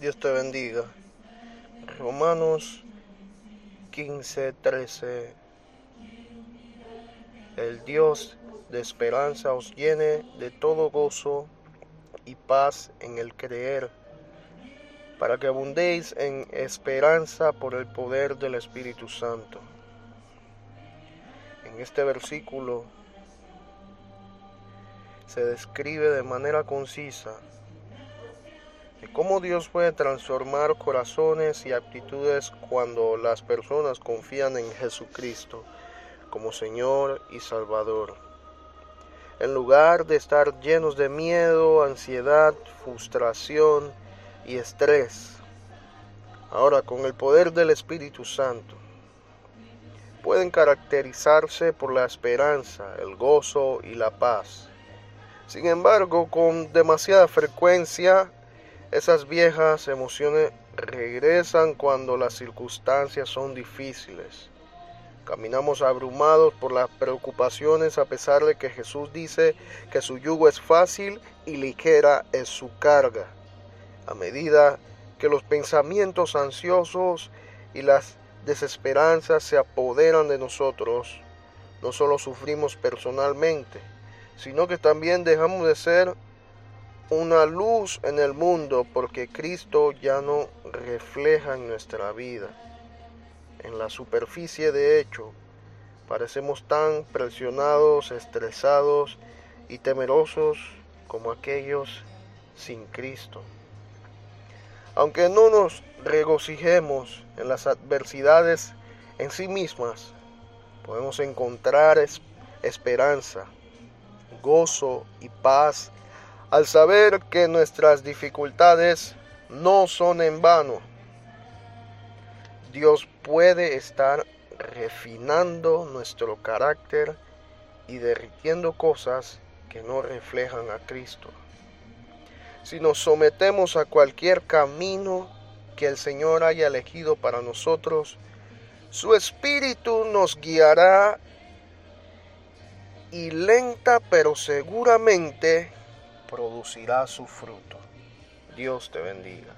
Dios te bendiga. Romanos 15, 13. El Dios de esperanza os llene de todo gozo y paz en el creer, para que abundéis en esperanza por el poder del Espíritu Santo. En este versículo se describe de manera concisa de cómo Dios puede transformar corazones y actitudes cuando las personas confían en Jesucristo como Señor y Salvador. En lugar de estar llenos de miedo, ansiedad, frustración y estrés, ahora con el poder del Espíritu Santo, pueden caracterizarse por la esperanza, el gozo y la paz. Sin embargo, con demasiada frecuencia esas viejas emociones regresan cuando las circunstancias son difíciles. Caminamos abrumados por las preocupaciones a pesar de que Jesús dice que su yugo es fácil y ligera es su carga. A medida que los pensamientos ansiosos y las desesperanzas se apoderan de nosotros, no solo sufrimos personalmente, sino que también dejamos de ser una luz en el mundo porque Cristo ya no refleja en nuestra vida. En la superficie de hecho, parecemos tan presionados, estresados y temerosos como aquellos sin Cristo. Aunque no nos regocijemos en las adversidades en sí mismas, podemos encontrar esperanza, gozo y paz al saber que nuestras dificultades no son en vano. Dios puede estar refinando nuestro carácter y derritiendo cosas que no reflejan a Cristo. Si nos sometemos a cualquier camino que el Señor haya elegido para nosotros, su Espíritu nos guiará y lenta pero seguramente producirá su fruto. Dios te bendiga.